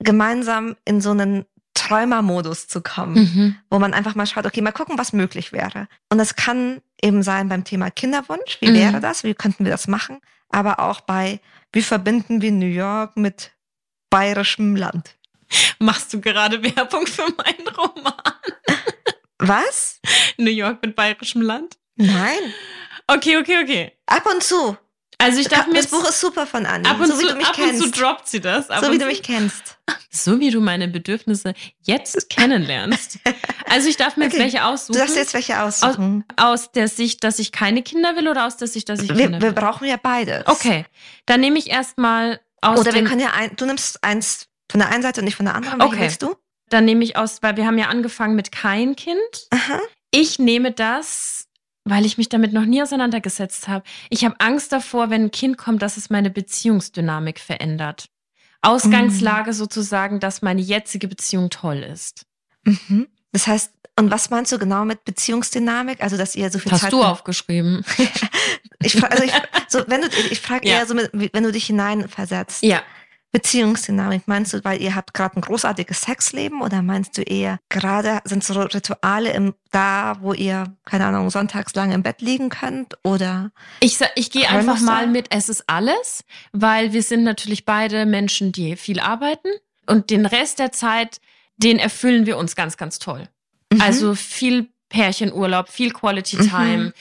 gemeinsam in so einen Träumermodus zu kommen, mhm. wo man einfach mal schaut, okay, mal gucken, was möglich wäre. Und das kann eben sein beim Thema Kinderwunsch, wie mhm. wäre das, wie könnten wir das machen, aber auch bei, wie verbinden wir New York mit bayerischem Land. Machst du gerade Werbung für meinen Roman? Was? New York mit bayerischem Land? Nein. Okay, okay, okay. Ab und zu. Also ich darf mir das Buch ist super von Anni. Ab und, so, zu, ab und zu droppt sie das. So wie du mich kennst. So wie du meine Bedürfnisse jetzt kennenlernst. Also ich darf mir okay. jetzt welche aussuchen. Du darfst jetzt welche aussuchen. Aus, aus, der Sicht, dass ich keine Kinder will oder aus der Sicht, dass ich wir, Kinder will? Wir brauchen ja beides. Okay, dann nehme ich erstmal aus Oder wir können ja ein, du nimmst eins von der einen Seite und nicht von der anderen. Welche okay. willst du? Dann nehme ich aus, weil wir haben ja angefangen mit kein Kind. Aha. Ich nehme das weil ich mich damit noch nie auseinandergesetzt habe. Ich habe Angst davor, wenn ein Kind kommt, dass es meine Beziehungsdynamik verändert. Ausgangslage mhm. sozusagen, dass meine jetzige Beziehung toll ist. Mhm. Das heißt, und was meinst du genau mit Beziehungsdynamik? Also, dass ihr so viel Hast Zeit. Hast du aufgeschrieben? ich, also ich, so, wenn du, ich frage ja. eher so, wenn du dich hineinversetzt. Ja. Beziehungsdynamik? Meinst du, weil ihr habt gerade ein großartiges Sexleben oder meinst du eher gerade sind so Rituale im, da, wo ihr, keine Ahnung, sonntags lang im Bett liegen könnt oder? Ich, ich gehe einfach mal mit, es ist alles, weil wir sind natürlich beide Menschen, die viel arbeiten und den Rest der Zeit, den erfüllen wir uns ganz, ganz toll. Mhm. Also viel Pärchenurlaub, viel Quality mhm. Time, mhm.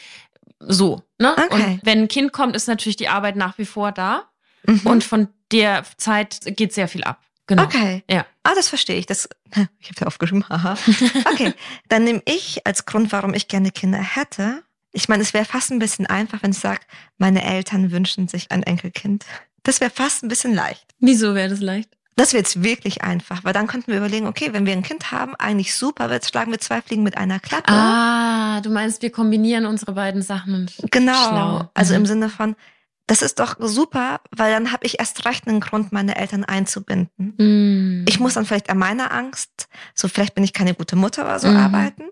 so. Ne? Okay. Und wenn ein Kind kommt, ist natürlich die Arbeit nach wie vor da. Mhm. Und von der Zeit geht sehr viel ab. Genau. Okay. Ja. Ah, das verstehe ich. Das, ich habe ja aufgeschrieben, haha. Okay, dann nehme ich als Grund, warum ich gerne Kinder hätte. Ich meine, es wäre fast ein bisschen einfach, wenn ich sage, meine Eltern wünschen sich ein Enkelkind. Das wäre fast ein bisschen leicht. Wieso wäre das leicht? Das wäre jetzt wirklich einfach, weil dann könnten wir überlegen, okay, wenn wir ein Kind haben, eigentlich super, jetzt schlagen wir zwei Fliegen mit einer Klappe. Ah, du meinst, wir kombinieren unsere beiden Sachen. Genau. Schlau. Also mhm. im Sinne von, das ist doch super, weil dann habe ich erst recht einen Grund, meine Eltern einzubinden. Mm. Ich muss dann vielleicht an meiner Angst, so vielleicht bin ich keine gute Mutter oder so mm. arbeiten,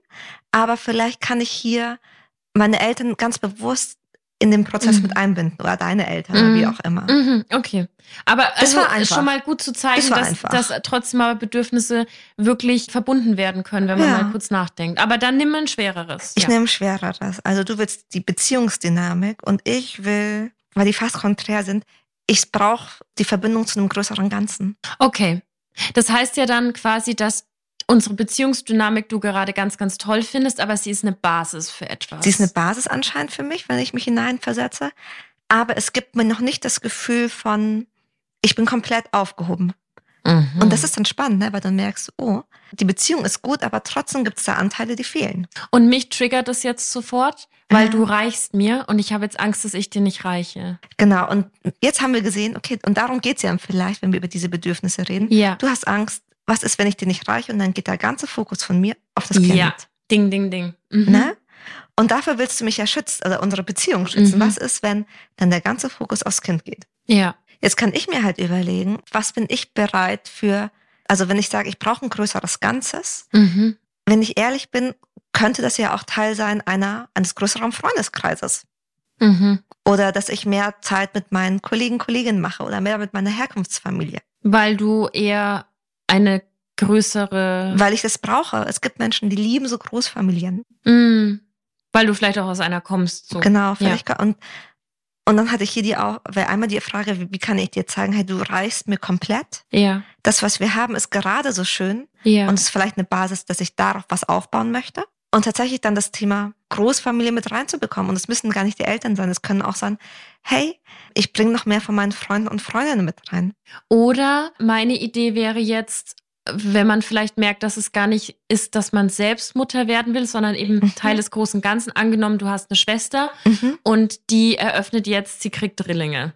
aber vielleicht kann ich hier meine Eltern ganz bewusst in den Prozess mm. mit einbinden oder deine Eltern oder wie mm. auch immer. -hmm. Okay. Aber das also war einfach. schon mal gut zu zeigen, das dass, dass trotzdem aber Bedürfnisse wirklich verbunden werden können, wenn man ja. mal kurz nachdenkt. Aber dann nimm ein schwereres. Ich ja. nehme schwereres. Also du willst die Beziehungsdynamik und ich will weil die fast konträr sind. Ich brauche die Verbindung zu einem größeren Ganzen. Okay. Das heißt ja dann quasi, dass unsere Beziehungsdynamik du gerade ganz, ganz toll findest, aber sie ist eine Basis für etwas. Sie ist eine Basis anscheinend für mich, wenn ich mich hineinversetze. Aber es gibt mir noch nicht das Gefühl von, ich bin komplett aufgehoben. Mhm. Und das ist dann spannend, ne? weil dann merkst du, oh, die Beziehung ist gut, aber trotzdem gibt es da Anteile, die fehlen. Und mich triggert das jetzt sofort, weil ja. du reichst mir und ich habe jetzt Angst, dass ich dir nicht reiche. Genau, und jetzt haben wir gesehen, okay, und darum geht es ja vielleicht, wenn wir über diese Bedürfnisse reden. Ja. Du hast Angst, was ist, wenn ich dir nicht reiche? Und dann geht der ganze Fokus von mir auf das Kind. Ja, ding, ding, ding. Mhm. Ne? Und dafür willst du mich ja schützen, oder unsere Beziehung schützen. Mhm. Was ist, wenn dann der ganze Fokus aufs Kind geht? Ja. Jetzt kann ich mir halt überlegen, was bin ich bereit für, also wenn ich sage, ich brauche ein größeres Ganzes, mhm. wenn ich ehrlich bin, könnte das ja auch Teil sein einer, eines größeren Freundeskreises. Mhm. Oder dass ich mehr Zeit mit meinen Kollegen, Kolleginnen mache oder mehr mit meiner Herkunftsfamilie. Weil du eher eine größere. Weil ich das brauche. Es gibt Menschen, die lieben so Großfamilien. Mhm. Weil du vielleicht auch aus einer kommst. So. Genau, vielleicht. Ja. Und und dann hatte ich hier die auch, weil einmal die Frage, wie, kann ich dir zeigen, hey, du reichst mir komplett. Ja. Das, was wir haben, ist gerade so schön. Ja. Und es ist vielleicht eine Basis, dass ich darauf was aufbauen möchte. Und tatsächlich dann das Thema Großfamilie mit reinzubekommen. Und es müssen gar nicht die Eltern sein. Es können auch sein, hey, ich bringe noch mehr von meinen Freunden und Freundinnen mit rein. Oder meine Idee wäre jetzt, wenn man vielleicht merkt, dass es gar nicht ist, dass man selbst Mutter werden will, sondern eben mhm. Teil des großen Ganzen. Angenommen, du hast eine Schwester mhm. und die eröffnet jetzt, sie kriegt Drillinge.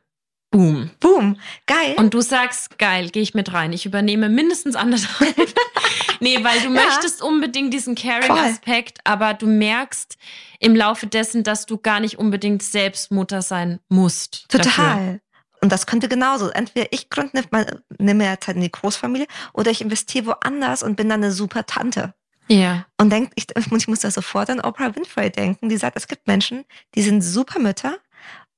Boom. Boom. Geil. Und du sagst, geil, gehe ich mit rein. Ich übernehme mindestens anderthalb. nee, weil du ja. möchtest unbedingt diesen Caring-Aspekt, aber du merkst im Laufe dessen, dass du gar nicht unbedingt selbst Mutter sein musst. Total. Dafür. Und das könnte genauso. Entweder ich gründe eine, nehme ja Zeit in die Großfamilie oder ich investiere woanders und bin dann eine super Tante. Ja. Und denkt, ich, ich muss da sofort an Oprah Winfrey denken, die sagt, es gibt Menschen, die sind super Mütter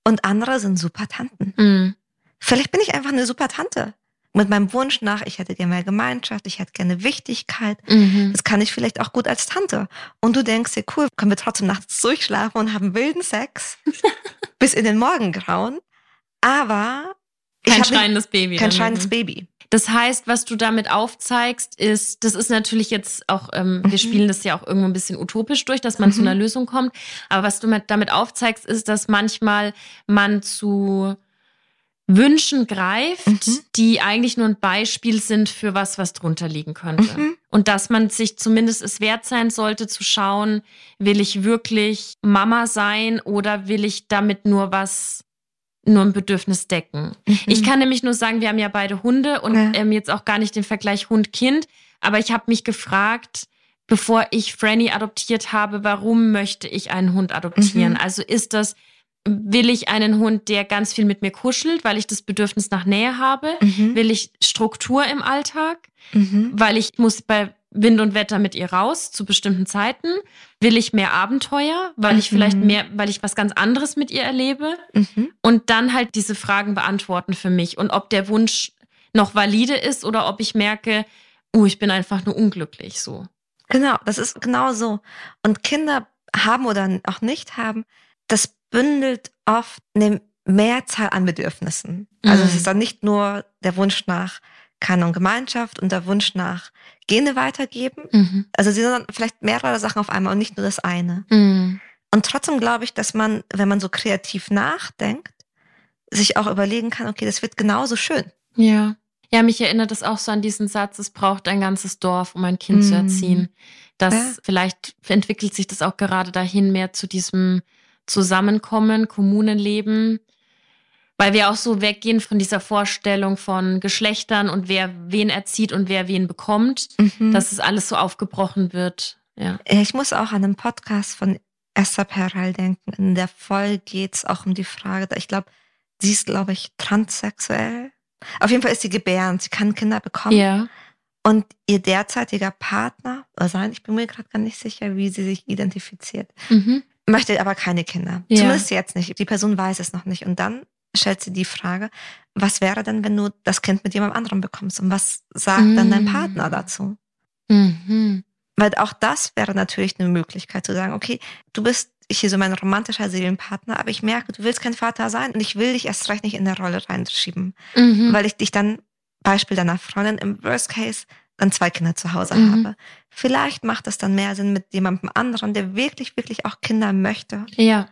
und andere sind super Tanten. Mhm. Vielleicht bin ich einfach eine super Tante. Mit meinem Wunsch nach, ich hätte gerne mehr Gemeinschaft, ich hätte gerne Wichtigkeit. Mhm. Das kann ich vielleicht auch gut als Tante. Und du denkst dir, cool, können wir trotzdem nachts durchschlafen und haben wilden Sex bis in den Morgengrauen. Aber kein schreiendes Baby. Kein schreiendes Baby. Das heißt, was du damit aufzeigst, ist, das ist natürlich jetzt auch, ähm, mhm. wir spielen das ja auch irgendwo ein bisschen utopisch durch, dass man mhm. zu einer Lösung kommt. Aber was du damit aufzeigst, ist, dass manchmal man zu Wünschen greift, mhm. die eigentlich nur ein Beispiel sind für was, was drunter liegen könnte. Mhm. Und dass man sich zumindest es wert sein sollte zu schauen, will ich wirklich Mama sein oder will ich damit nur was nur ein Bedürfnis decken. Mhm. Ich kann nämlich nur sagen, wir haben ja beide Hunde und ja. ähm, jetzt auch gar nicht den Vergleich Hund-Kind, aber ich habe mich gefragt, bevor ich Franny adoptiert habe, warum möchte ich einen Hund adoptieren? Mhm. Also ist das, will ich einen Hund, der ganz viel mit mir kuschelt, weil ich das Bedürfnis nach Nähe habe? Mhm. Will ich Struktur im Alltag? Mhm. Weil ich muss bei Wind und Wetter mit ihr raus zu bestimmten Zeiten? Will ich mehr Abenteuer, weil mhm. ich vielleicht mhm. mehr, weil ich was ganz anderes mit ihr erlebe? Mhm. Und dann halt diese Fragen beantworten für mich und ob der Wunsch noch valide ist oder ob ich merke, uh, ich bin einfach nur unglücklich so. Genau, das ist genau so. Und Kinder haben oder auch nicht haben, das bündelt oft eine Mehrzahl an Bedürfnissen. Also es mhm. ist dann nicht nur der Wunsch nach Kanon Gemeinschaft und der Wunsch nach Gene weitergeben. Mhm. Also sie sind vielleicht mehrere Sachen auf einmal und nicht nur das eine. Mhm. Und trotzdem glaube ich, dass man, wenn man so kreativ nachdenkt, sich auch überlegen kann, okay, das wird genauso schön. Ja. Ja, mich erinnert es auch so an diesen Satz, es braucht ein ganzes Dorf, um ein Kind mhm. zu erziehen. Das ja. vielleicht entwickelt sich das auch gerade dahin mehr zu diesem Zusammenkommen, Kommunenleben, weil wir auch so weggehen von dieser Vorstellung von Geschlechtern und wer wen erzieht und wer wen bekommt, mhm. dass es alles so aufgebrochen wird. Ja. Ich muss auch an einen Podcast von Esther Perel denken. In der Folge geht es auch um die Frage, ich glaube, sie ist, glaube ich, transsexuell. Auf jeden Fall ist sie gebärend, sie kann Kinder bekommen. Ja. Und ihr derzeitiger Partner, oder sein, ich bin mir gerade gar nicht sicher, wie sie sich identifiziert, mhm. möchte aber keine Kinder. Ja. Zumindest jetzt nicht. Die Person weiß es noch nicht. Und dann stellt sie die Frage, was wäre denn, wenn du das Kind mit jemand anderem bekommst? Und was sagt mhm. dann dein mm. Partner dazu? Mhm. Weil auch das wäre natürlich eine Möglichkeit zu sagen, okay, du bist hier so mein romantischer Seelenpartner, aber ich merke, du willst kein Vater sein und ich will dich erst recht nicht in der Rolle reinschieben, mhm. weil ich dich dann, Beispiel deiner Freundin, im Worst Case dann zwei Kinder zu Hause mhm. habe. Vielleicht macht es dann mehr Sinn mit jemandem anderen, der wirklich, wirklich auch Kinder möchte. Ja.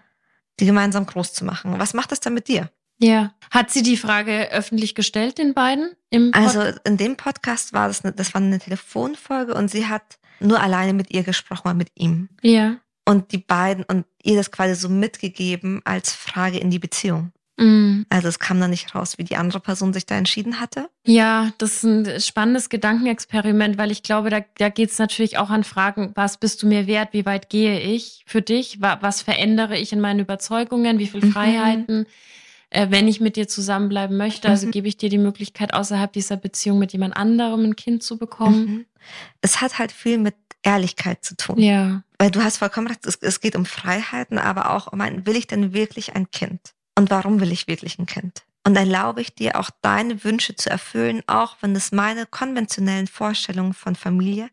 Die gemeinsam groß zu machen. Was macht das dann mit dir? Ja. Hat sie die Frage öffentlich gestellt, den beiden? Also in dem Podcast war das, eine, das war eine Telefonfolge und sie hat nur alleine mit ihr gesprochen, mit ihm. Ja. Und die beiden und ihr das quasi so mitgegeben als Frage in die Beziehung. Mhm. Also es kam dann nicht raus, wie die andere Person sich da entschieden hatte. Ja, das ist ein spannendes Gedankenexperiment, weil ich glaube, da, da geht es natürlich auch an Fragen, was bist du mir wert, wie weit gehe ich für dich, was verändere ich in meinen Überzeugungen, wie viele mhm. Freiheiten äh, wenn ich mit dir zusammenbleiben möchte, also mhm. gebe ich dir die Möglichkeit, außerhalb dieser Beziehung mit jemand anderem ein Kind zu bekommen. Mhm. Es hat halt viel mit Ehrlichkeit zu tun. Ja. Weil du hast vollkommen recht, es, es geht um Freiheiten, aber auch um ein, will ich denn wirklich ein Kind? Und warum will ich wirklich ein Kind? Und erlaube ich dir auch deine Wünsche zu erfüllen, auch wenn es meine konventionellen Vorstellungen von Familie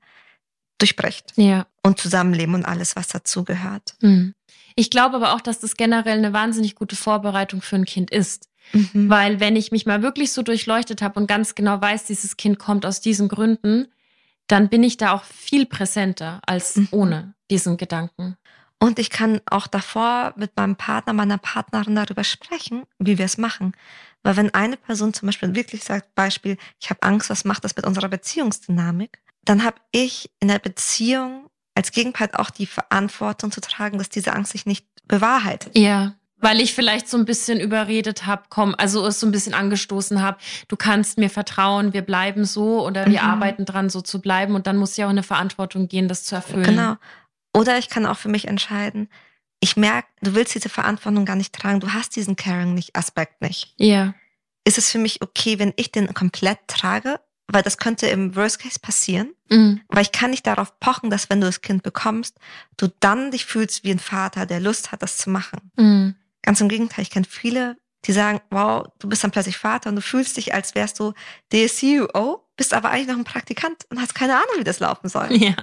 durchbricht. Ja. Und Zusammenleben und alles, was dazugehört. Mhm. Ich glaube aber auch, dass das generell eine wahnsinnig gute Vorbereitung für ein Kind ist. Mhm. Weil wenn ich mich mal wirklich so durchleuchtet habe und ganz genau weiß, dieses Kind kommt aus diesen Gründen, dann bin ich da auch viel präsenter als mhm. ohne diesen Gedanken. Und ich kann auch davor mit meinem Partner, meiner Partnerin darüber sprechen, wie wir es machen. Weil wenn eine Person zum Beispiel wirklich sagt, Beispiel, ich habe Angst, was macht das mit unserer Beziehungsdynamik, dann habe ich in der Beziehung als Gegenpart auch die Verantwortung zu tragen, dass diese Angst sich nicht bewahrheitet. Ja. Weil ich vielleicht so ein bisschen überredet habe, komm, also es so ein bisschen angestoßen habe, du kannst mir vertrauen, wir bleiben so oder wir mhm. arbeiten dran, so zu bleiben. Und dann muss ja auch eine Verantwortung gehen, das zu erfüllen. Genau. Oder ich kann auch für mich entscheiden, ich merke, du willst diese Verantwortung gar nicht tragen, du hast diesen Caring-Aspekt nicht. Ja. ist es für mich okay, wenn ich den komplett trage, weil das könnte im Worst Case passieren, mhm. weil ich kann nicht darauf pochen, dass wenn du das Kind bekommst, du dann dich fühlst wie ein Vater, der Lust hat, das zu machen. Mhm. Ganz im Gegenteil, ich kenne viele, die sagen, wow, du bist dann plötzlich Vater und du fühlst dich, als wärst du DSUO, bist aber eigentlich noch ein Praktikant und hast keine Ahnung, wie das laufen soll. Ja.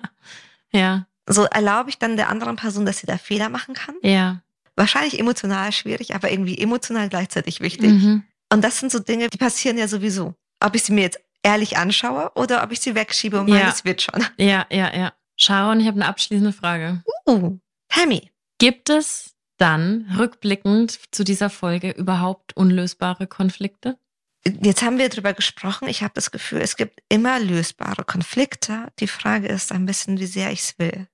Ja. So erlaube ich dann der anderen Person, dass sie da Fehler machen kann. Ja. Wahrscheinlich emotional schwierig, aber irgendwie emotional gleichzeitig wichtig. Mhm. Und das sind so Dinge, die passieren ja sowieso. Ob ich sie mir jetzt ehrlich anschaue oder ob ich sie wegschiebe und ja. meine, es wird schon. Ja, ja, ja. Sharon, ich habe eine abschließende Frage. Uh, Tammy. Gibt es dann rückblickend zu dieser Folge überhaupt unlösbare Konflikte? Jetzt haben wir darüber gesprochen. Ich habe das Gefühl, es gibt immer lösbare Konflikte. Die Frage ist ein bisschen, wie sehr ich es will.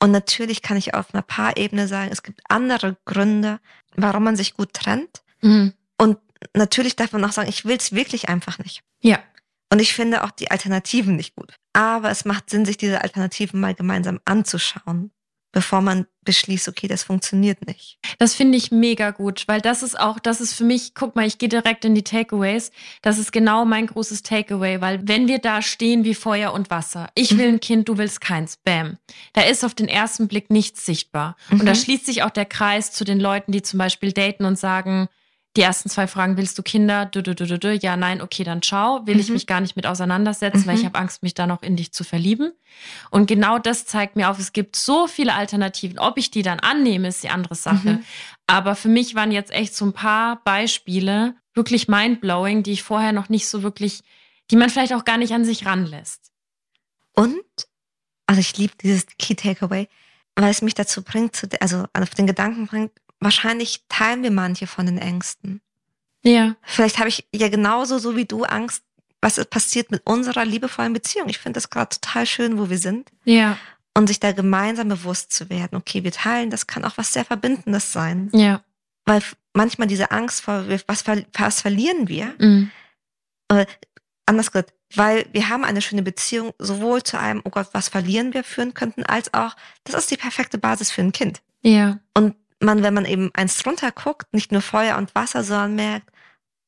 Und natürlich kann ich auf einer Paarebene sagen, es gibt andere Gründe, warum man sich gut trennt. Mhm. Und natürlich darf man auch sagen, ich will es wirklich einfach nicht. Ja. Und ich finde auch die Alternativen nicht gut. Aber es macht Sinn, sich diese Alternativen mal gemeinsam anzuschauen bevor man beschließt, okay, das funktioniert nicht. Das finde ich mega gut, weil das ist auch, das ist für mich, guck mal, ich gehe direkt in die Takeaways. Das ist genau mein großes Takeaway, weil wenn wir da stehen wie Feuer und Wasser, ich will ein Kind, du willst keins, bam, da ist auf den ersten Blick nichts sichtbar. Mhm. Und da schließt sich auch der Kreis zu den Leuten, die zum Beispiel daten und sagen, die ersten zwei Fragen, willst du Kinder? Du, du, du. Ja, nein, okay, dann schau. Will mhm. ich mich gar nicht mit auseinandersetzen, mhm. weil ich mhm. habe Angst, mich da noch in dich zu verlieben. Und genau das zeigt mir auf, es gibt so viele Alternativen. Ob ich die dann annehme, ist die andere Sache. Mhm. Aber für mich waren jetzt echt so ein paar Beispiele wirklich mindblowing, die ich vorher noch nicht so wirklich, die man vielleicht auch gar nicht an sich ranlässt. Und, also ich liebe dieses Key Takeaway, weil es mich dazu bringt, also auf den Gedanken bringt, wahrscheinlich teilen wir manche von den Ängsten. Ja. Vielleicht habe ich ja genauso so wie du Angst, was passiert mit unserer liebevollen Beziehung. Ich finde das gerade total schön, wo wir sind. Ja. Und sich da gemeinsam bewusst zu werden, okay, wir teilen, das kann auch was sehr Verbindendes sein. Ja. Weil manchmal diese Angst vor, was, was verlieren wir? Mhm. Äh, anders gesagt, weil wir haben eine schöne Beziehung sowohl zu einem, oh Gott, was verlieren wir führen könnten, als auch, das ist die perfekte Basis für ein Kind. Ja. Und man, wenn man eben eins drunter guckt, nicht nur Feuer und Wasser, sondern merkt,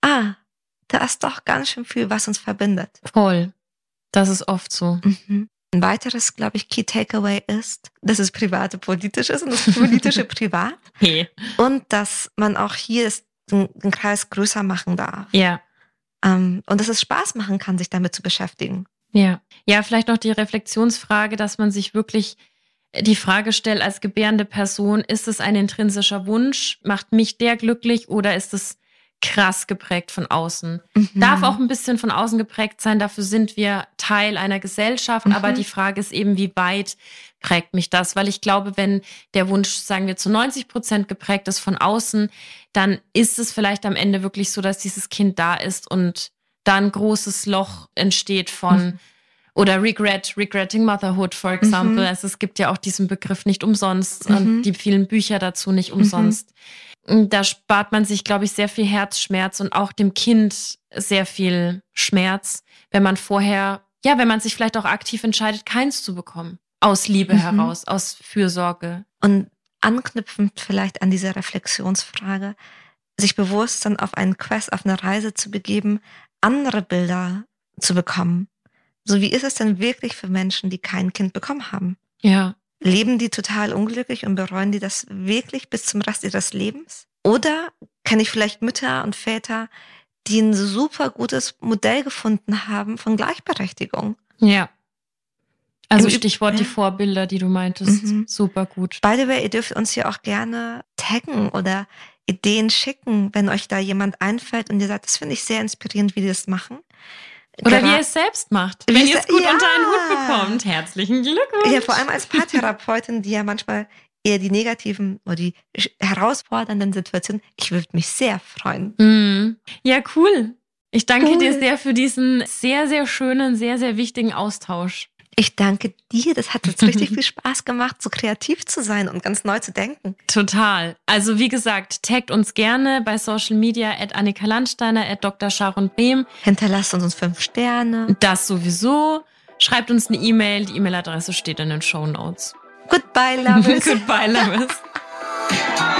ah, da ist doch ganz schön viel, was uns verbindet. Voll. Das ist oft so. Mhm. Ein weiteres, glaube ich, Key Takeaway ist, dass es private politisch ist und das politische privat. Hey. Und dass man auch hier den, den Kreis größer machen darf. Ja. Ähm, und dass es Spaß machen kann, sich damit zu beschäftigen. Ja. Ja, vielleicht noch die Reflexionsfrage, dass man sich wirklich die Frage stelle als gebärende Person, ist es ein intrinsischer Wunsch? Macht mich der glücklich oder ist es krass geprägt von außen? Mhm. Darf auch ein bisschen von außen geprägt sein, dafür sind wir Teil einer Gesellschaft, mhm. aber die Frage ist eben, wie weit prägt mich das? Weil ich glaube, wenn der Wunsch, sagen wir, zu 90 Prozent geprägt ist von außen, dann ist es vielleicht am Ende wirklich so, dass dieses Kind da ist und da ein großes Loch entsteht von mhm oder Regret, Regretting Motherhood, for example. Mhm. Also es gibt ja auch diesen Begriff nicht umsonst mhm. und die vielen Bücher dazu nicht mhm. umsonst. Mhm. Da spart man sich, glaube ich, sehr viel Herzschmerz und auch dem Kind sehr viel Schmerz, wenn man vorher, ja, wenn man sich vielleicht auch aktiv entscheidet, keins zu bekommen. Aus Liebe mhm. heraus, aus Fürsorge. Und anknüpfend vielleicht an diese Reflexionsfrage, sich bewusst dann auf einen Quest, auf eine Reise zu begeben, andere Bilder zu bekommen so wie ist es denn wirklich für Menschen, die kein Kind bekommen haben? Ja. Leben die total unglücklich und bereuen die das wirklich bis zum Rest ihres Lebens? Oder kenne ich vielleicht Mütter und Väter, die ein super gutes Modell gefunden haben von Gleichberechtigung? Ja. Also Im Stichwort ja. die Vorbilder, die du meintest. Mhm. Super gut. By the way, ihr dürft uns ja auch gerne taggen oder Ideen schicken, wenn euch da jemand einfällt und ihr sagt, das finde ich sehr inspirierend, wie die das machen. Oder wie ihr es selbst macht. Wenn ihr es gut ja. unter einen Hut bekommt. Herzlichen Glückwunsch. Ja, vor allem als Paartherapeutin, die ja manchmal eher die negativen oder die herausfordernden Situationen. Ich würde mich sehr freuen. Mm. Ja, cool. Ich danke cool. dir sehr für diesen sehr, sehr schönen, sehr, sehr wichtigen Austausch. Ich danke dir. Das hat uns richtig viel Spaß gemacht, so kreativ zu sein und ganz neu zu denken. Total. Also wie gesagt, taggt uns gerne bei Social Media at Annika Landsteiner, at Dr. Sharon Behm. Hinterlasst uns fünf Sterne. Das sowieso. Schreibt uns eine E-Mail. Die E-Mail-Adresse steht in den Show Notes. Goodbye, Loves. Goodbye, Loves.